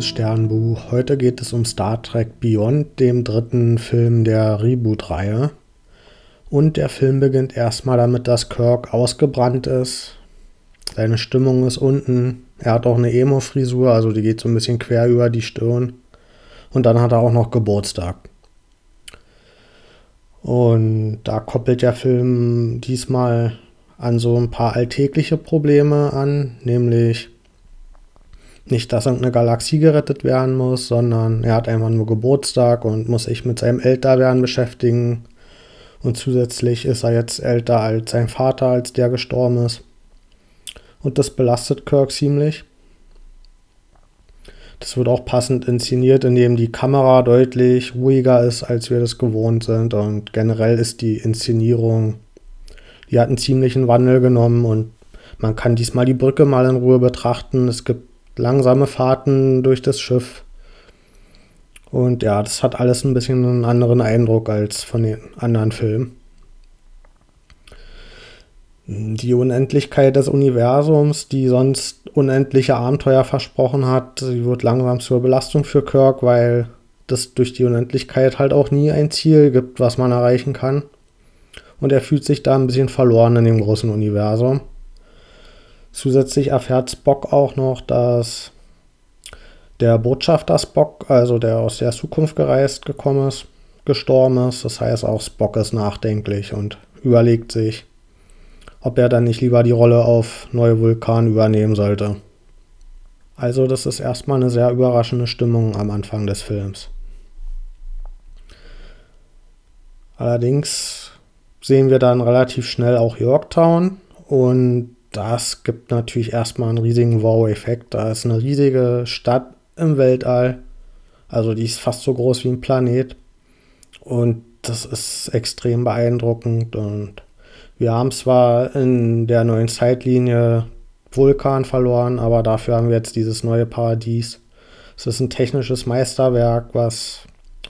liebes Sternbuch. Heute geht es um Star Trek Beyond, dem dritten Film der Reboot-Reihe. Und der Film beginnt erstmal damit, dass Kirk ausgebrannt ist. Seine Stimmung ist unten. Er hat auch eine Emo-Frisur, also die geht so ein bisschen quer über die Stirn. Und dann hat er auch noch Geburtstag. Und da koppelt der Film diesmal an so ein paar alltägliche Probleme an, nämlich nicht, dass irgendeine Galaxie gerettet werden muss, sondern er hat einfach nur Geburtstag und muss sich mit seinem Älterwerden beschäftigen. Und zusätzlich ist er jetzt älter als sein Vater, als der gestorben ist. Und das belastet Kirk ziemlich. Das wird auch passend inszeniert, indem die Kamera deutlich ruhiger ist, als wir das gewohnt sind. Und generell ist die Inszenierung, die hat einen ziemlichen Wandel genommen und man kann diesmal die Brücke mal in Ruhe betrachten. Es gibt langsame Fahrten durch das Schiff. Und ja, das hat alles ein bisschen einen anderen Eindruck als von den anderen Filmen. Die Unendlichkeit des Universums, die sonst unendliche Abenteuer versprochen hat, sie wird langsam zur Belastung für Kirk, weil das durch die Unendlichkeit halt auch nie ein Ziel gibt, was man erreichen kann. Und er fühlt sich da ein bisschen verloren in dem großen Universum. Zusätzlich erfährt Spock auch noch, dass der Botschafter Spock, also der aus der Zukunft gereist gekommen ist, gestorben ist. Das heißt, auch Spock ist nachdenklich und überlegt sich, ob er dann nicht lieber die Rolle auf Neue Vulkan übernehmen sollte. Also das ist erstmal eine sehr überraschende Stimmung am Anfang des Films. Allerdings sehen wir dann relativ schnell auch Yorktown und das gibt natürlich erstmal einen riesigen Wow-Effekt. Da ist eine riesige Stadt im Weltall. Also die ist fast so groß wie ein Planet. Und das ist extrem beeindruckend. Und wir haben zwar in der neuen Zeitlinie Vulkan verloren, aber dafür haben wir jetzt dieses neue Paradies. Es ist ein technisches Meisterwerk, was,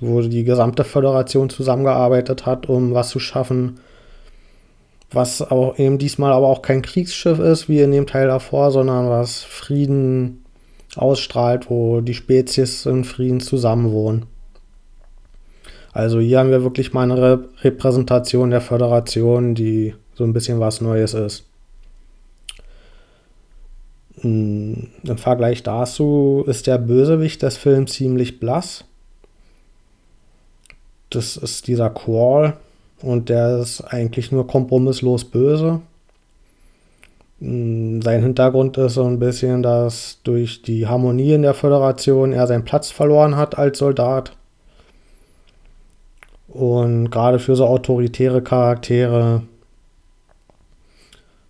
wo die gesamte Föderation zusammengearbeitet hat, um was zu schaffen, was auch eben diesmal aber auch kein Kriegsschiff ist, wie in dem Teil davor, sondern was Frieden ausstrahlt, wo die Spezies in Frieden zusammenwohnen. Also hier haben wir wirklich mal eine Re Repräsentation der Föderation, die so ein bisschen was Neues ist. Hm, Im Vergleich dazu ist der Bösewicht des Films ziemlich blass. Das ist dieser Qual, und der ist eigentlich nur kompromisslos böse. Mm, sein Hintergrund ist so ein bisschen, dass durch die Harmonie in der Föderation er seinen Platz verloren hat als Soldat. Und gerade für so autoritäre Charaktere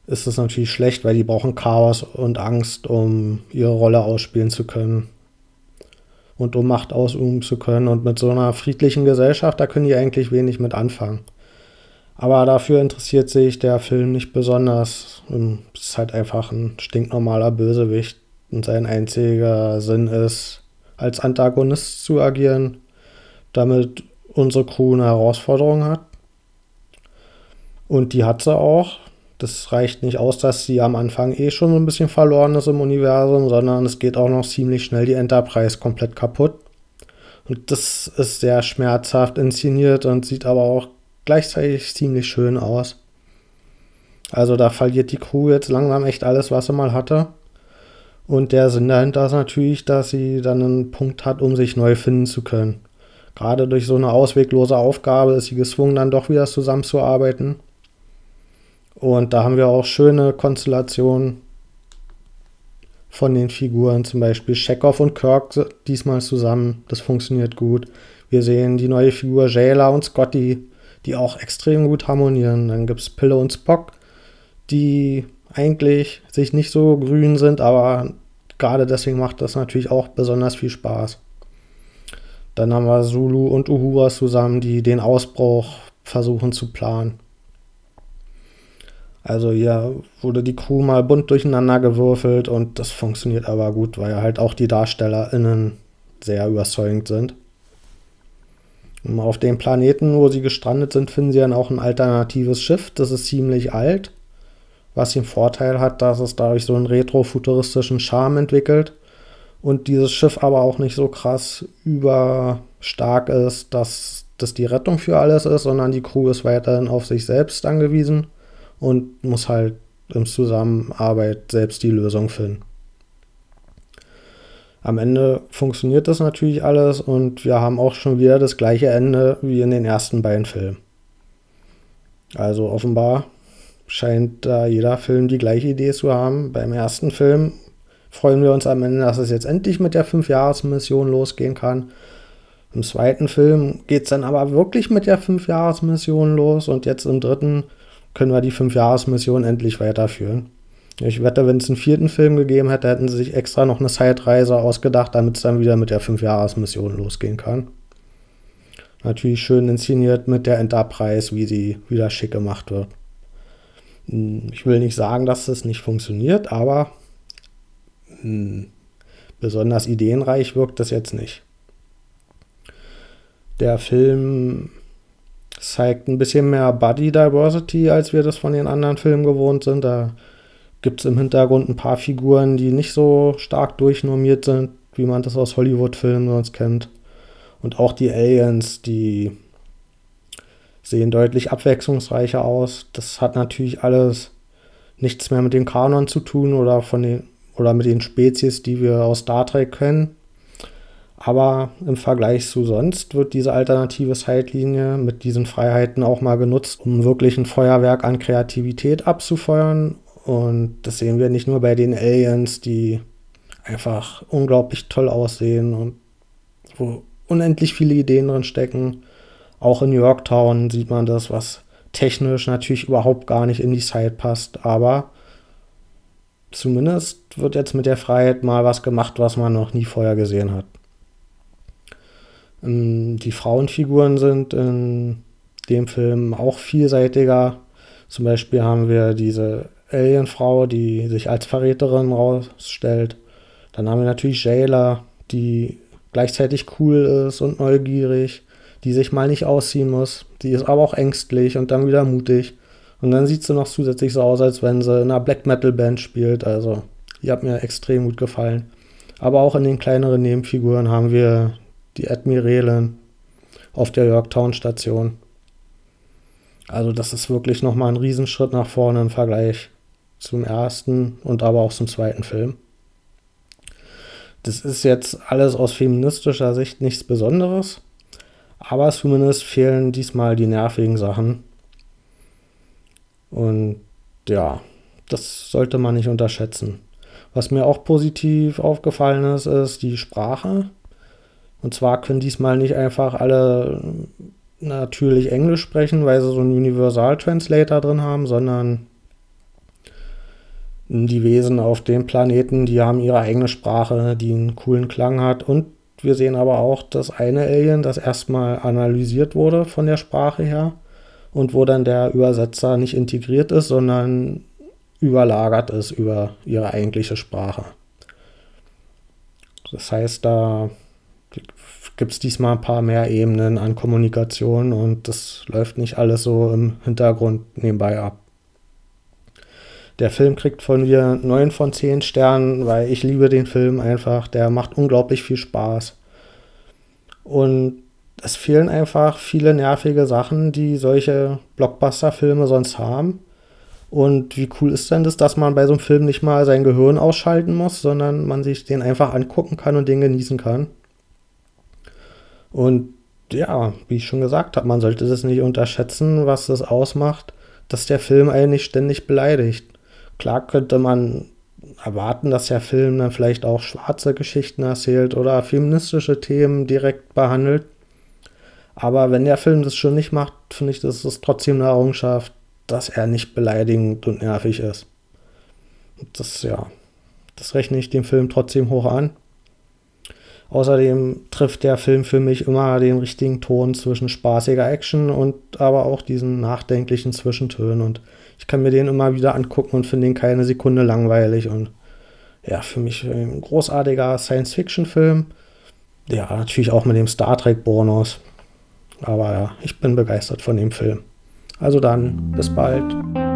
ist es natürlich schlecht, weil die brauchen Chaos und Angst, um ihre Rolle ausspielen zu können und um Macht ausüben zu können. Und mit so einer friedlichen Gesellschaft, da können die eigentlich wenig mit anfangen. Aber dafür interessiert sich der Film nicht besonders. Es ist halt einfach ein stinknormaler Bösewicht. Und sein einziger Sinn ist, als Antagonist zu agieren, damit unsere Crew eine Herausforderung hat. Und die hat sie auch. Das reicht nicht aus, dass sie am Anfang eh schon ein bisschen verloren ist im Universum, sondern es geht auch noch ziemlich schnell die Enterprise komplett kaputt. Und das ist sehr schmerzhaft inszeniert und sieht aber auch gleichzeitig ziemlich schön aus. Also da verliert die Crew jetzt langsam echt alles, was sie mal hatte. Und der Sinn dahinter ist natürlich, dass sie dann einen Punkt hat, um sich neu finden zu können. Gerade durch so eine ausweglose Aufgabe ist sie gezwungen, dann doch wieder zusammenzuarbeiten. Und da haben wir auch schöne Konstellationen von den Figuren, zum Beispiel Chekhov und Kirk diesmal zusammen. Das funktioniert gut. Wir sehen die neue Figur Jayla und Scotty, die auch extrem gut harmonieren. Dann gibt es Pille und Spock, die eigentlich sich nicht so grün sind, aber gerade deswegen macht das natürlich auch besonders viel Spaß. Dann haben wir Zulu und Uhura zusammen, die den Ausbruch versuchen zu planen. Also hier wurde die Crew mal bunt durcheinander gewürfelt und das funktioniert aber gut, weil halt auch die DarstellerInnen sehr überzeugend sind. Auf dem Planeten, wo sie gestrandet sind, finden sie dann auch ein alternatives Schiff. Das ist ziemlich alt, was den Vorteil hat, dass es dadurch so einen retro-futuristischen Charme entwickelt. und dieses Schiff aber auch nicht so krass überstark ist, dass das die Rettung für alles ist, sondern die Crew ist weiterhin auf sich selbst angewiesen und muss halt in Zusammenarbeit selbst die Lösung finden. Am Ende funktioniert das natürlich alles und wir haben auch schon wieder das gleiche Ende wie in den ersten beiden Filmen. Also offenbar scheint da jeder Film die gleiche Idee zu haben. Beim ersten Film freuen wir uns am Ende, dass es jetzt endlich mit der Fünfjahresmission losgehen kann. Im zweiten Film geht es dann aber wirklich mit der Fünfjahresmission los und jetzt im dritten können wir die Fünfjahresmission endlich weiterführen. Ich wette, wenn es einen vierten Film gegeben hätte, hätten sie sich extra noch eine Zeitreise ausgedacht, damit es dann wieder mit der Fünfjahresmission losgehen kann. Natürlich schön inszeniert mit der Enterprise, wie sie wieder schick gemacht wird. Hm, ich will nicht sagen, dass das nicht funktioniert, aber mh, hm, besonders ideenreich wirkt das jetzt nicht. Der Film zeigt ein bisschen mehr Body Diversity, als wir das von den anderen Filmen gewohnt sind. Da gibt es im Hintergrund ein paar Figuren, die nicht so stark durchnormiert sind, wie man das aus Hollywood-Filmen sonst kennt. Und auch die Aliens, die sehen deutlich abwechslungsreicher aus. Das hat natürlich alles nichts mehr mit dem Kanon zu tun oder, von den, oder mit den Spezies, die wir aus Star Trek kennen. Aber im Vergleich zu sonst wird diese alternative Zeitlinie mit diesen Freiheiten auch mal genutzt, um wirklich ein Feuerwerk an Kreativität abzufeuern. Und das sehen wir nicht nur bei den Aliens, die einfach unglaublich toll aussehen und wo unendlich viele Ideen drin stecken, auch in Yorktown sieht man das, was technisch natürlich überhaupt gar nicht in die Zeit passt, aber zumindest wird jetzt mit der Freiheit mal was gemacht, was man noch nie vorher gesehen hat. Ähm, die Frauenfiguren sind in dem Film auch vielseitiger. Zum Beispiel haben wir diese Alienfrau, die sich als Verräterin rausstellt. Dann haben wir natürlich Jayla, die gleichzeitig cool ist und neugierig die sich mal nicht ausziehen muss. Die ist aber auch ängstlich und dann wieder mutig. Und dann sieht sie noch zusätzlich so aus, als wenn sie in einer Black Metal Band spielt. Also, die hat mir extrem gut gefallen. Aber auch in den kleineren Nebenfiguren haben wir die Admiralin auf der Yorktown Station. Also, das ist wirklich nochmal ein Riesenschritt nach vorne im Vergleich zum ersten und aber auch zum zweiten Film. Das ist jetzt alles aus feministischer Sicht nichts Besonderes. Aber zumindest fehlen diesmal die nervigen Sachen. Und ja, das sollte man nicht unterschätzen. Was mir auch positiv aufgefallen ist, ist die Sprache. Und zwar können diesmal nicht einfach alle natürlich Englisch sprechen, weil sie so einen Universal Translator drin haben, sondern die Wesen auf dem Planeten, die haben ihre eigene Sprache, die einen coolen Klang hat und wir sehen aber auch das eine Alien, das erstmal analysiert wurde von der Sprache her und wo dann der Übersetzer nicht integriert ist, sondern überlagert ist über ihre eigentliche Sprache. Das heißt, da gibt es diesmal ein paar mehr Ebenen an Kommunikation und das läuft nicht alles so im Hintergrund nebenbei ab. Der Film kriegt von mir 9 von 10 Sternen, weil ich liebe den Film einfach. Der macht unglaublich viel Spaß. Und es fehlen einfach viele nervige Sachen, die solche Blockbuster-Filme sonst haben. Und wie cool ist denn das, dass man bei so einem Film nicht mal sein Gehirn ausschalten muss, sondern man sich den einfach angucken kann und den genießen kann. Und ja, wie ich schon gesagt habe, man sollte das nicht unterschätzen, was das ausmacht, dass der Film einen nicht ständig beleidigt. Klar könnte man erwarten, dass der Film dann vielleicht auch schwarze Geschichten erzählt oder feministische Themen direkt behandelt. Aber wenn der Film das schon nicht macht, finde ich, das ist trotzdem eine Errungenschaft, dass er nicht beleidigend und nervig ist. Das, ja, das rechne ich dem Film trotzdem hoch an. Außerdem trifft der Film für mich immer den richtigen Ton zwischen spaßiger Action und aber auch diesen nachdenklichen Zwischentönen. Und ich kann mir den immer wieder angucken und finde ihn keine Sekunde langweilig. Und ja, für mich ein großartiger Science-Fiction-Film. Ja, natürlich auch mit dem Star Trek-Bonus. Aber ja, ich bin begeistert von dem Film. Also dann, bis bald.